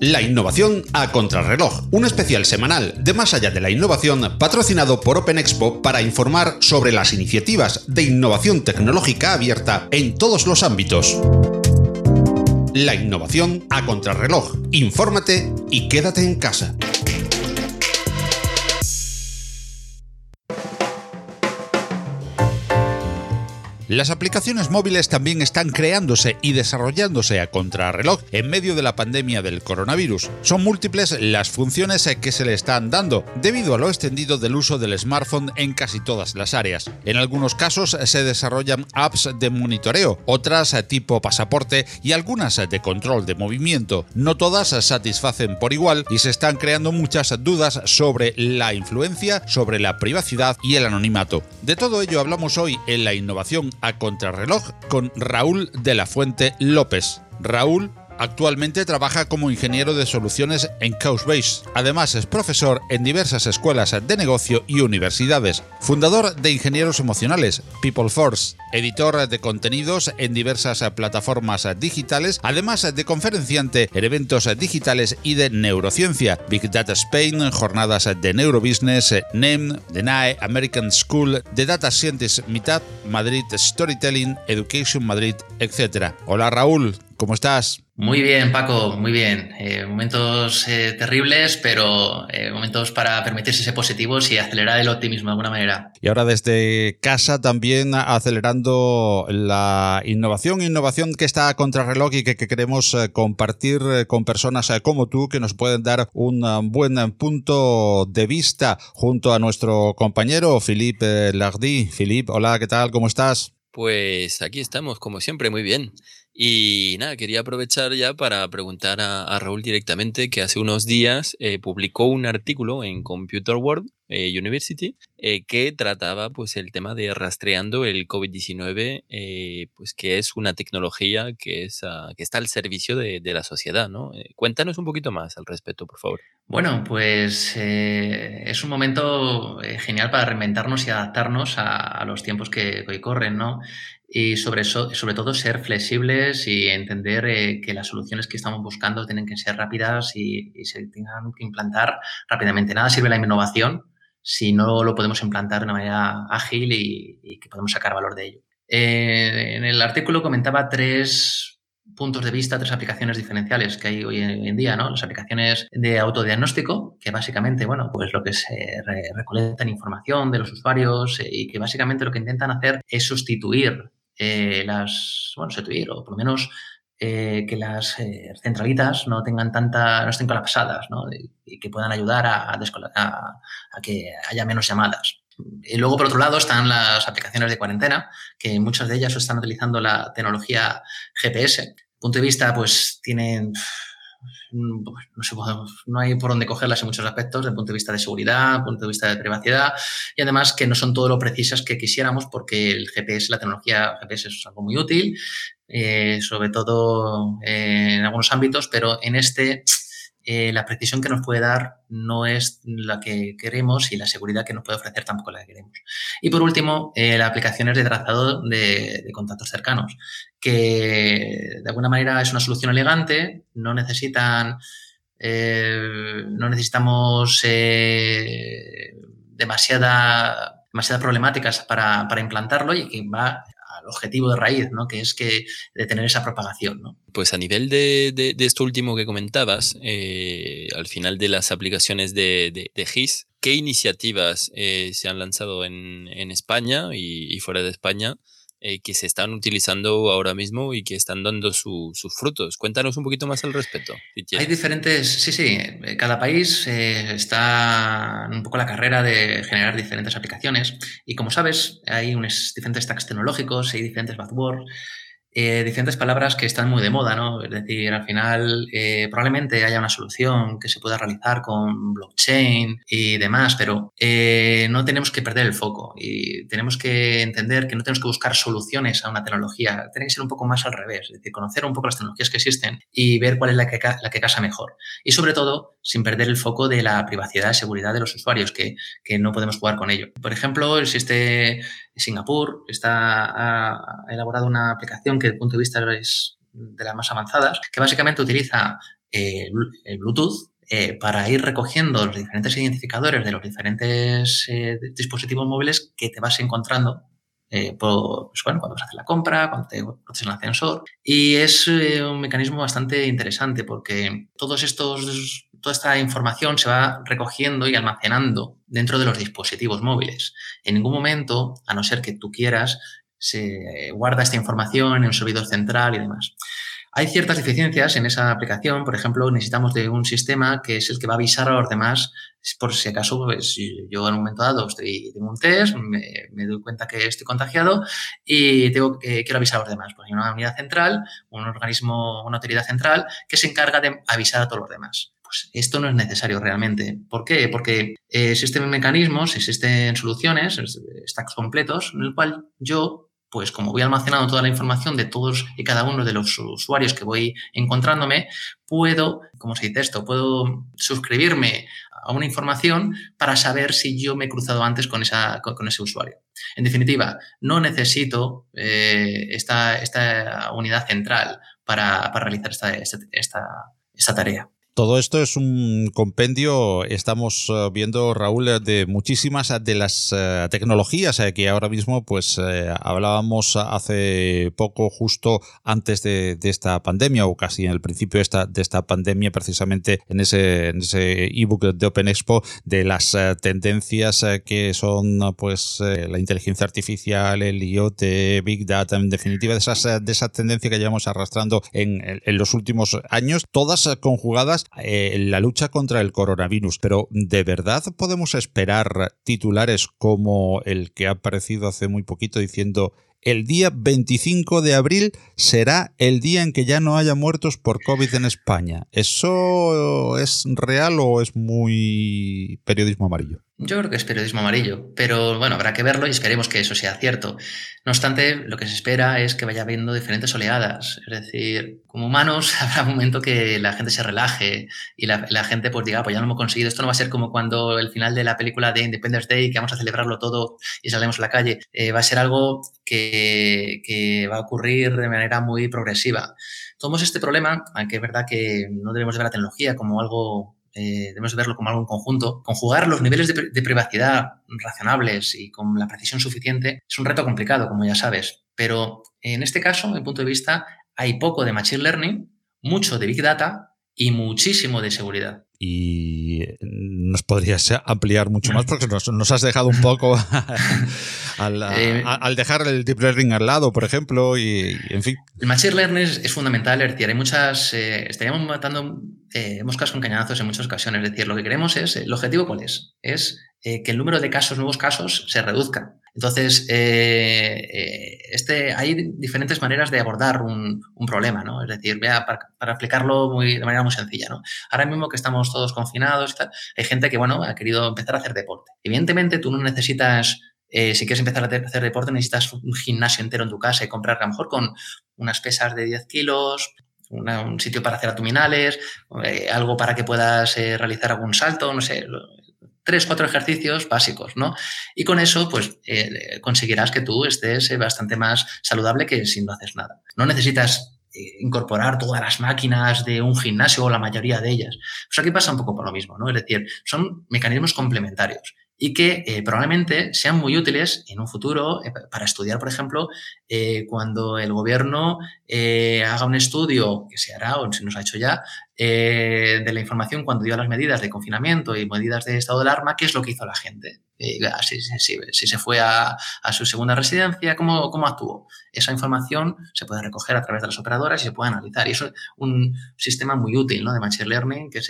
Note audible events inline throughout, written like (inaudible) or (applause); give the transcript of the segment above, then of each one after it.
La innovación a contrarreloj, un especial semanal de Más allá de la innovación patrocinado por Open Expo para informar sobre las iniciativas de innovación tecnológica abierta en todos los ámbitos. La innovación a contrarreloj. Infórmate y quédate en casa. Las aplicaciones móviles también están creándose y desarrollándose a contrarreloj en medio de la pandemia del coronavirus. Son múltiples las funciones que se le están dando debido a lo extendido del uso del smartphone en casi todas las áreas. En algunos casos se desarrollan apps de monitoreo, otras tipo pasaporte y algunas de control de movimiento. No todas satisfacen por igual y se están creando muchas dudas sobre la influencia, sobre la privacidad y el anonimato. De todo ello hablamos hoy en la innovación a contrarreloj con Raúl de la Fuente López. Raúl Actualmente trabaja como ingeniero de soluciones en Couchbase. Además es profesor en diversas escuelas de negocio y universidades. Fundador de Ingenieros Emocionales, People Force. Editor de contenidos en diversas plataformas digitales, además de conferenciante en eventos digitales y de neurociencia. Big Data Spain, jornadas de neurobusiness, NEM, The NAE, American School, The Data Scientist Meetup, Madrid Storytelling, Education Madrid, etc. Hola Raúl, ¿cómo estás? Muy bien, Paco, muy bien. Eh, momentos eh, terribles, pero eh, momentos para permitirse ser positivos y acelerar el optimismo de alguna manera. Y ahora desde casa también acelerando la innovación, innovación que está a contrarreloj y que, queremos compartir con personas como tú que nos pueden dar un buen punto de vista junto a nuestro compañero Philippe Lardy. Philippe, hola, ¿qué tal? ¿Cómo estás? Pues aquí estamos, como siempre, muy bien. Y nada, quería aprovechar ya para preguntar a, Raúl directamente que hace unos días eh, publicó un artículo en Computer World eh, University eh, que trataba pues el tema de rastreando el COVID-19, pues que es una tecnología que, es, ah, que está al servicio de, la sociedad, ¿no? cuéntanos un poquito más al respecto, por favor. Bueno, pues es un momento genial para reinventarnos y adaptarnos a, los tiempos que hoy corren, ¿no? Y sobre, sobre todo ser flexibles y entender eh, que las soluciones que estamos buscando tienen que ser rápidas y, se tengan que implantar rápidamente. Nada sirve la innovación si no lo podemos implantar de una manera ágil y, que podemos sacar valor de ello. Eh, en el artículo comentaba tres puntos de vista, tres aplicaciones diferenciales que hay hoy en, día, ¿no? Las aplicaciones de autodiagnóstico, que básicamente, bueno, pues lo que se recolectan información de los usuarios eh, y que básicamente lo que intentan hacer es sustituir eh, las, bueno, sustituir o por lo menos eh, que las eh, centralitas no tengan tanta, no estén colapsadas, ¿no? Y, que puedan ayudar a, a, que haya menos llamadas. Y luego, por otro lado, están las aplicaciones de cuarentena, que muchas de ellas están utilizando la tecnología GPS. Punto de vista, pues tienen no, sé, no hay por dónde cogerlas en muchos aspectos, desde el punto de vista de seguridad, punto de vista de privacidad, y además que no son todo lo precisas que quisiéramos, porque el GPS, la tecnología GPS es algo muy útil, eh, sobre todo en algunos ámbitos, pero en este eh, la precisión que nos puede dar no es la que queremos y la seguridad que nos puede ofrecer tampoco la que queremos. Y por último, eh, las aplicaciones de trazado de, contactos cercanos, que de alguna manera es una solución elegante, no necesitan, eh, no necesitamos demasiada, demasiadas problemáticas para, para implantarlo y que va objetivo de raíz, ¿no? Que es que de tener esa propagación, ¿no? Pues a nivel de, esto último que comentabas, eh, al final de las aplicaciones de, GIS, ¿qué iniciativas eh, se han lanzado en, España y, fuera de España eh, que se están utilizando ahora mismo y que están dando sus frutos. Cuéntanos un poquito más al respecto. Hay diferentes, sí, sí, cada país eh, está un poco la carrera de generar diferentes aplicaciones y como sabes hay unos diferentes stacks tecnológicos, hay diferentes buzzwords eh, diferentes palabras que están muy de moda, ¿no? Es decir, al final eh, probablemente haya una solución que se pueda realizar con blockchain y demás, pero eh, no tenemos que perder el foco y tenemos que entender que no tenemos que buscar soluciones a una tecnología, tiene que ser un poco más al revés, es decir, conocer un poco las tecnologías que existen y ver cuál es la que, la que casa mejor. Y sobre todo, sin perder el foco de la privacidad y seguridad de los usuarios, que, que no podemos jugar con ello. Por ejemplo, existe Singapur está, ha elaborado una aplicación que desde el punto de vista es de las más avanzadas, que básicamente utiliza el Bluetooth para ir recogiendo los diferentes identificadores de los diferentes dispositivos móviles que te vas encontrando eh, pues, cuando vas a hacer la compra, cuando te en el ascensor. Y es eh, un mecanismo bastante interesante porque todos estos, toda esta información se va recogiendo y almacenando dentro de los dispositivos móviles. En ningún momento, a no ser que tú quieras, se guarda esta información en un servidor central y demás. Hay ciertas deficiencias en esa aplicación, por ejemplo, necesitamos de un sistema que es el que va a avisar a los demás por si acaso pues, yo en un momento dado estoy, tengo un test, me, doy cuenta que estoy contagiado y tengo que quiero avisar a los demás. Pues hay una unidad central, un organismo, una autoridad central que se encarga de avisar a todos los demás. Pues esto no es necesario realmente. ¿Por qué? Porque eh, existen mecanismos, existen soluciones, stacks completos, en el cual yo pues como voy almacenando toda la información de todos y cada uno de los usuarios que voy encontrándome, puedo, como se dice esto? Puedo suscribirme a una información para saber si yo me he cruzado antes con, esa, con, ese usuario. En definitiva, no necesito eh, esta, esta, unidad central para, realizar esta, esta tarea. Todo esto es un compendio, estamos eh, viendo, Raúl, de muchísimas de las eh, tecnologías eh, que ahora mismo pues hablábamos hace poco, justo antes de, esta pandemia o casi en el principio de esta, de esta pandemia, precisamente en ese ebook de Open Expo, de las tendencias que son pues la inteligencia artificial, el IoT, Big Data, en definitiva de esas, de esa tendencia que llevamos arrastrando en, en los últimos años, todas conjugadas eh, la lucha contra el coronavirus. Pero ¿de verdad podemos esperar titulares como el que ha aparecido hace muy poquito diciendo el día 25 de abril será el día en que ya no haya muertos por COVID en España. ¿Eso es real o es muy periodismo amarillo? Yo creo que es periodismo amarillo, pero bueno, habrá que verlo y esperemos que eso sea cierto. No obstante, lo que se espera es que vaya habiendo diferentes oleadas. Es decir, como humanos (laughs) habrá un momento que la gente se relaje y la, gente pues diga, ah, pues ya lo hemos conseguido. Esto no va a ser como cuando el final de la película de Independence Day, que vamos a celebrarlo todo y salemos a la calle. Eh, va a ser algo que, que va a ocurrir de manera muy progresiva. Tomamos este problema, aunque es verdad que no debemos ver la tecnología como algo eh, debemos verlo como algo en conjunto. Conjugar los niveles de, privacidad razonables y con la precisión suficiente es un reto complicado, como ya sabes. Pero en este caso, en mi punto de vista, hay poco de Machine Learning, mucho de Big Data y muchísimo de seguridad y nos podrías ampliar mucho más porque nos, has dejado un poco (laughs) eh, al, dejar el deep learning al lado, por ejemplo, y, en fin. El machine learning es, fundamental, es decir, hay muchas, eh, estaríamos matando eh, moscas con cañonazos en muchas ocasiones, es decir, lo que queremos es, el objetivo cuál es, es que el número de casos, nuevos casos, se reduzca. Entonces, eh, eh, este, hay diferentes maneras de abordar un, problema, ¿no? Es decir, vea, para, explicarlo muy, de manera muy sencilla, ¿no? Ahora mismo que estamos todos confinados, hay gente que, bueno, ha querido empezar a hacer deporte. Evidentemente, tú no necesitas eh, si quieres empezar a hacer deporte, necesitas un gimnasio entero en tu casa y comprar a lo mejor con unas pesas de 10 kilos, un sitio para hacer abdominales, algo para que puedas realizar algún salto, no sé, tres, cuatro ejercicios básicos, ¿no? Y con eso, pues, eh, conseguirás que tú estés eh, bastante más saludable que si no haces nada. No necesitas eh, incorporar todas las máquinas de un gimnasio o la mayoría de ellas. Pues aquí pasa un poco por lo mismo, ¿no? Es decir, son mecanismos complementarios y que probablemente sean muy útiles en un futuro para estudiar, por ejemplo, cuando el gobierno haga un estudio, que se hará o se nos ha hecho ya, de la información cuando dio las medidas de confinamiento y medidas de estado de alarma, qué es lo que hizo la gente. Si, si, se fue a, su segunda residencia, ¿cómo, ¿cómo actuó? Esa información se puede recoger a través de las operadoras y se puede analizar. Y eso es un sistema muy útil ¿no? de Machine Learning que,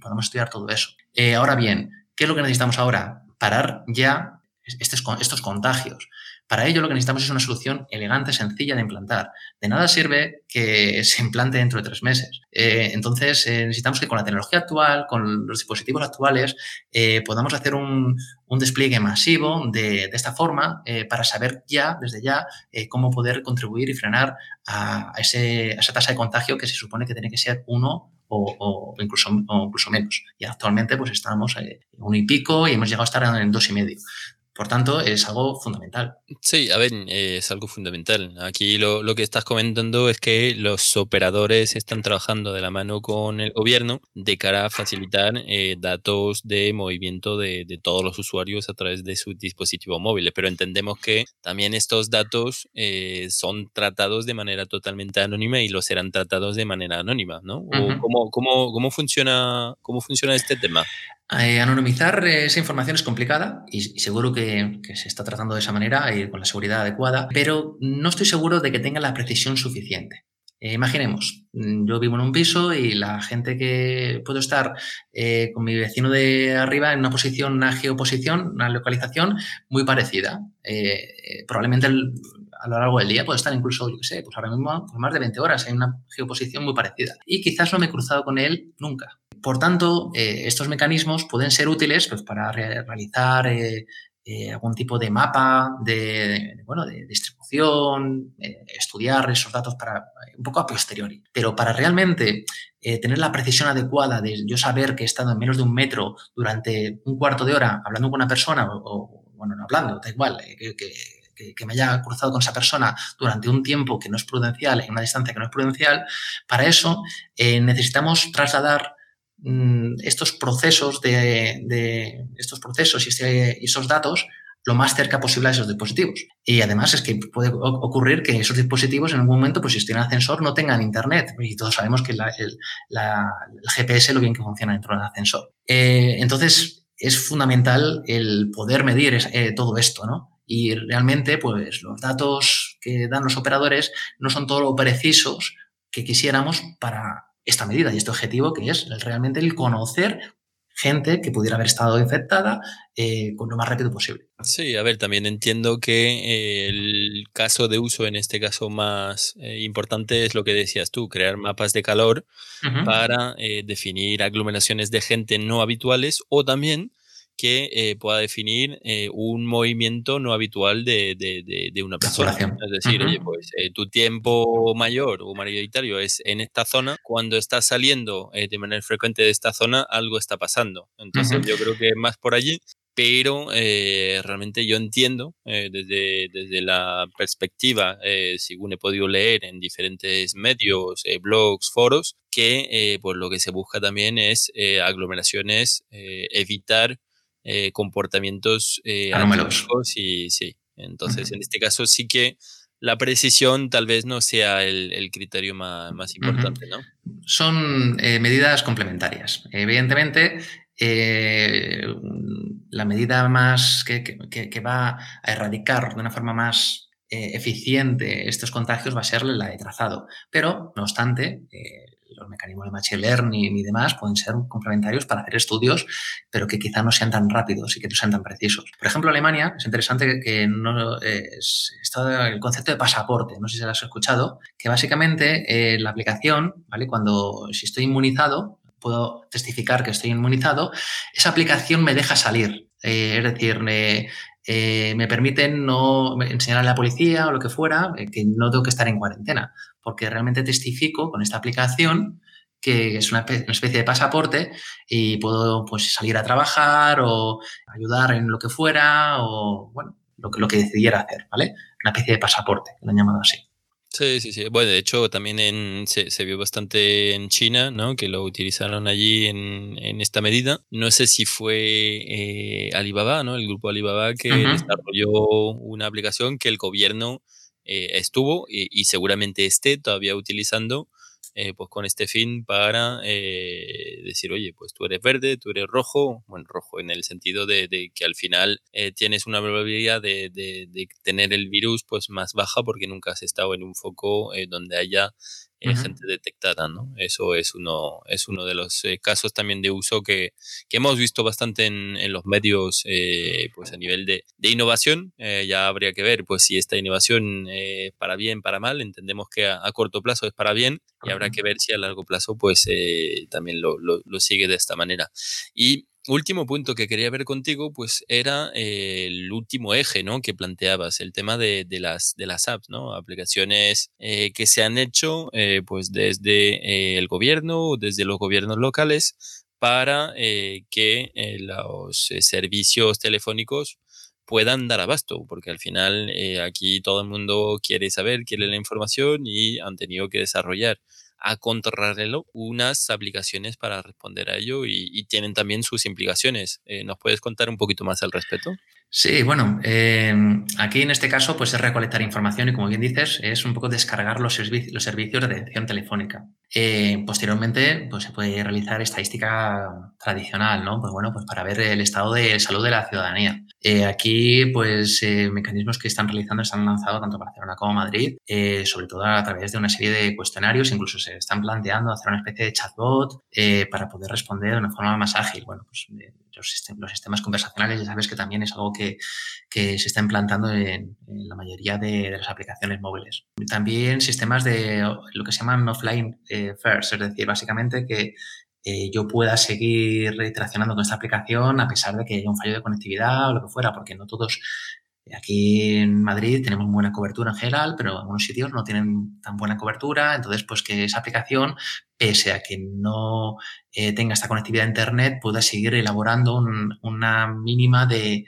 podemos estudiar todo eso. ahora bien, ¿qué es lo que necesitamos ahora? parar ya estos, estos contagios. Para ello lo que necesitamos es una solución elegante, sencilla de implantar. De nada sirve que (laughs) se implante dentro de tres meses. Eh, entonces eh, necesitamos que con la tecnología actual, con los dispositivos actuales, eh, podamos hacer un, despliegue masivo de, esta forma para saber ya, desde ya, cómo poder contribuir y frenar a, esa tasa de contagio que se supone que tiene que ser uno o, incluso, incluso menos. Y actualmente pues estamos en un y pico y hemos llegado a estar en dos y medio. Por tanto, es algo fundamental. Sí, a ver, eh, es algo fundamental. Aquí lo, lo, que estás comentando es que los operadores están trabajando de la mano con el gobierno de cara a facilitar eh, datos de movimiento de, de, todos los usuarios a través de sus dispositivos móviles, pero entendemos que también estos datos eh, son tratados de manera totalmente anónima y lo serán tratados de manera anónima, ¿no? Uh -huh. cómo, cómo, cómo, funciona, ¿Cómo funciona este tema? Eh, anonimizar esa información es complicada y, y seguro que, que, se está tratando de esa manera y con la seguridad adecuada, pero no estoy seguro de que tenga la precisión suficiente. Eh, imaginemos, mm, yo vivo en un piso y la gente que puedo estar eh, con mi vecino de arriba en una posición, una geoposición, una localización muy parecida. Eh, probablemente el, a lo largo del día puedo estar incluso, yo qué sé, pues ahora mismo por más de 20 horas en una geoposición muy parecida. Y quizás no me he cruzado con él nunca. Por tanto, estos mecanismos pueden ser útiles pues, para re realizar eh, eh, algún tipo de mapa de, bueno, de distribución, eh, estudiar esos datos para un poco a posteriori. Pero para realmente eh, tener la precisión adecuada de yo saber que he estado en menos de un metro durante un cuarto de hora hablando con una persona o, o bueno, no hablando, da igual, eh, que, que que, que, me haya cruzado con esa persona durante un tiempo que no es prudencial, en una distancia que no es prudencial, para eso eh, necesitamos trasladar mmm, estos procesos de, estos procesos y, este, esos datos lo más cerca posible a esos dispositivos. Y además es que puede ocurrir que esos dispositivos en algún momento, pues si tienen ascensor, no tengan internet. Y todos sabemos que el, la, el, GPS lo bien que funciona dentro del ascensor. Eh, entonces, es fundamental el poder medir eh, todo esto, ¿no? Y realmente, pues los datos que dan los operadores no son todo lo precisos que quisiéramos para esta medida y este objetivo que es realmente el conocer gente que pudiera haber estado infectada eh, con lo más rápido posible. Sí, a ver, también entiendo que eh, el caso de uso, en este caso más eh, importante, es lo que decías tú, crear mapas de calor uh -huh. para definir aglomeraciones de gente no habituales o también que eh, pueda definir eh, un movimiento no habitual de, de, de, de una persona. Es decir, uh -huh. oye, pues eh, tu tiempo mayor o mayoritario es en esta zona, cuando estás saliendo eh, de manera frecuente de esta zona, algo está pasando. Entonces, uh -huh. yo creo que más por allí pero eh, realmente yo entiendo eh, desde, desde la perspectiva, eh, según he podido leer en diferentes medios, eh, blogs, foros, que eh, pues lo que se busca también es aglomeraciones, evitar comportamientos anómalos y sí. Entonces, uh -huh. en este caso sí que la precisión tal vez no sea el, el criterio más, más importante, uh -huh. ¿no? Son medidas complementarias. Evidentemente, eh, la medida más que, que, que, va a erradicar de una forma más eh, eficiente estos contagios va a ser la de trazado. Pero, no obstante, eh, los mecanismos de machine learning y demás pueden ser complementarios para hacer estudios, pero que quizá no sean tan rápidos y que no sean tan precisos. Por ejemplo, Alemania, es interesante que no, está el concepto de pasaporte, no sé si se lo has escuchado, que básicamente eh, la aplicación, ¿vale? Cuando si estoy inmunizado, puedo testificar que estoy inmunizado, esa aplicación me deja salir. Eh, es decir, me, eh, me permiten no enseñar a la policía o lo que fuera eh, que no tengo que estar en cuarentena, porque realmente testifico con esta aplicación que es una, especie de pasaporte y puedo pues, salir a trabajar o ayudar en lo que fuera o bueno, lo que, lo que decidiera hacer, ¿vale? Una especie de pasaporte, lo han llamado así. Sí, sí, sí. Bueno, de hecho, también en, se, se, vio bastante en China, ¿no? Que lo utilizaron allí en, en esta medida. No sé si fue eh, Alibaba, ¿no? El grupo Alibaba que uh -huh. desarrolló una aplicación que el gobierno eh, estuvo y, seguramente esté todavía utilizando eh, pues con este fin para eh, decir, oye, pues tú eres verde, tú eres rojo, bueno, rojo en el sentido de, que al final eh, tienes una probabilidad de, de, tener el virus pues más baja porque nunca has estado en un foco donde haya uh -huh. gente detectada, ¿no? Eso es uno, es uno de los eh, casos también de uso que, que hemos visto bastante en, en los medios, eh, pues a nivel de, de innovación. Eh, ya habría que ver, pues si esta innovación eh, para bien, para mal. Entendemos que a, a, corto plazo es para bien y habrá que ver si a largo plazo, pues eh, también lo, lo, lo sigue de esta manera. Y último punto que quería ver contigo, pues era eh, el último eje, ¿no? Que planteabas, el tema de, las, apps, ¿no? Aplicaciones eh, que se han hecho, eh, pues desde el gobierno, desde los gobiernos locales, para que los servicios telefónicos puedan dar abasto, porque al final aquí todo el mundo quiere saber, quiere la información y han tenido que desarrollar a contrarreloj unas aplicaciones para responder a ello y, tienen también sus implicaciones. Eh, ¿Nos puedes contar un poquito más al respecto? Sí, bueno, em, aquí en este caso pues es recolectar información y como bien dices es un poco descargar los, los servicios de atención telefónica. Eh, posteriormente pues se puede realizar estadística tradicional, ¿no? Pues bueno, pues para ver el estado de salud de la ciudadanía. Eh, aquí pues mecanismos que están realizando se han lanzado tanto Barcelona como Madrid, sobre todo a través de una serie de cuestionarios, incluso se están planteando hacer una especie de chatbot para poder responder de una forma más ágil. Bueno, pues los, sistemas, conversacionales ya sabes que también es algo que, se está implantando en, la mayoría de, las aplicaciones móviles. También sistemas de lo que se llaman offline first, es decir, básicamente que eh, yo pueda seguir interaccionando con esta aplicación a pesar de que haya un fallo de conectividad o lo que fuera, porque no todos Aquí en Madrid tenemos buena cobertura en general, pero en algunos sitios no tienen tan buena cobertura. Entonces, pues que esa aplicación, pese a que no eh, tenga esta conectividad a Internet, pueda seguir elaborando una mínima de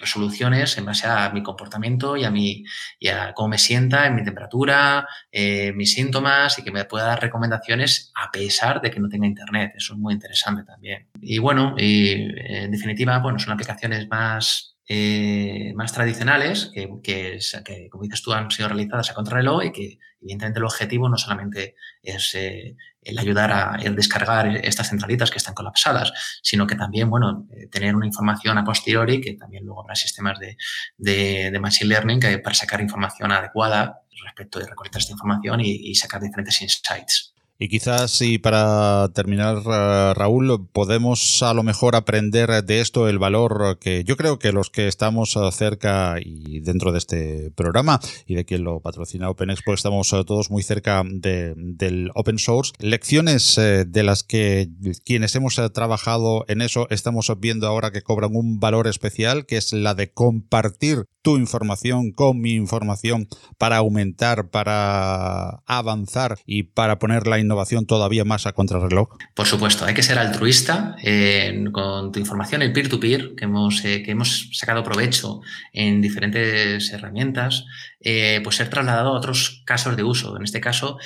resoluciones en base a mi comportamiento y a, mi, y a cómo me sienta, en mi temperatura, eh, mis síntomas y que me pueda dar recomendaciones a pesar de que no tenga Internet. Eso es muy interesante también. Y bueno, y, en definitiva, bueno, son aplicaciones más eh, más tradicionales, que, que, como dices tú, han sido realizadas a contrarreloj y que evidentemente el objetivo no solamente es eh, el ayudar a el descargar estas centralitas que están colapsadas, sino que también, bueno, eh, tener una información a posteriori, que también luego habrá sistemas de, de, de Machine Learning que para sacar información adecuada respecto de recolectar esta información y, y sacar diferentes insights. Y quizás si para terminar, eh, Raúl, podemos a lo mejor aprender de esto el valor que yo creo que los que estamos eh, cerca y dentro de este programa y de quien lo patrocina OpenExpo estamos eh, todos muy cerca del open source. Lecciones de las que quienes hemos trabajado en eso estamos viendo ahora que cobran un valor especial, que es la de compartir tu información con mi información para aumentar, para avanzar y para ponerla en innovación todavía más a contrarreloj? Por supuesto, hay que ser altruista eh, con tu información, el peer-to-peer, que, hemos, eh, que hemos sacado provecho en diferentes herramientas, eh, pues ser trasladado a otros casos de uso. En este caso,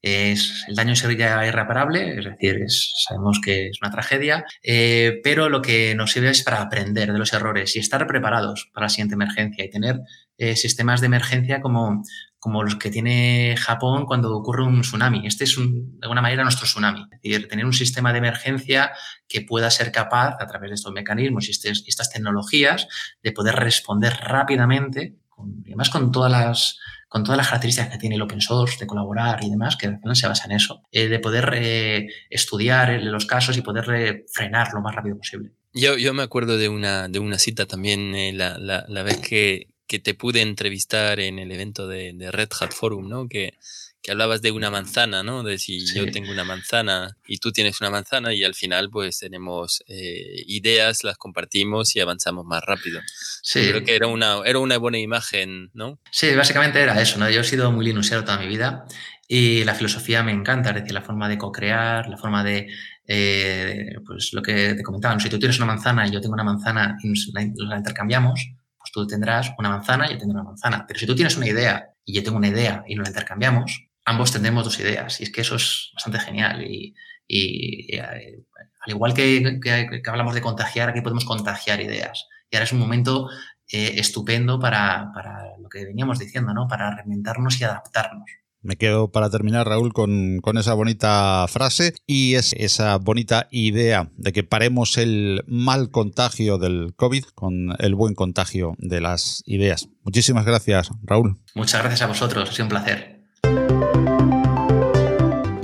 es, el daño sería irreparable, es decir, sabemos que es una tragedia, pero lo que nos sirve es para aprender de los errores y estar preparados para la siguiente emergencia y tener sistemas de emergencia como, como los que tiene Japón cuando ocurre un tsunami. Este es, de alguna manera, nuestro tsunami. Es decir, tener un sistema de emergencia que pueda ser capaz, a través de estos mecanismos y estas tecnologías, de poder responder rápidamente, con, además con todas las con todas las características que tiene el open source, de colaborar y demás, que se basa en eso, eh, de poder eh, estudiar los casos y poder eh, frenar lo más rápido posible. Yo, yo me acuerdo de una, de una cita también, la, la, la, vez que, que te pude entrevistar en el evento de, Red Hat Forum, ¿no? Que, que, hablabas de una manzana, ¿no? De si yo tengo una manzana y tú tienes una manzana y al final pues tenemos eh, ideas, las compartimos y avanzamos más rápido. Sí. Creo que era una, era una buena imagen, ¿no? Sí, básicamente era eso, ¿no? Yo he sido muy linuxero toda mi vida y la filosofía me encanta, es decir, la forma de co-crear, la forma de, eh, pues lo que te comentaba, si tú tienes una manzana y yo tengo una manzana y nos la intercambiamos, tú tendrás una manzana y yo tendré una manzana. Pero si tú tienes una idea y yo tengo una idea y nos la intercambiamos, ambos tendremos dos ideas. Y es que eso es bastante genial. Y, y, eh, al igual que, que, hablamos de contagiar, aquí podemos contagiar ideas. Y ahora es un momento eh, estupendo para, para, lo que veníamos diciendo, ¿no? Para reinventarnos y adaptarnos. Me quedo para terminar, Raúl, con, esa bonita frase y es esa bonita idea de que paremos el mal contagio del COVID con el buen contagio de las ideas. Muchísimas gracias, Raúl. Muchas gracias a vosotros, ha sido un placer.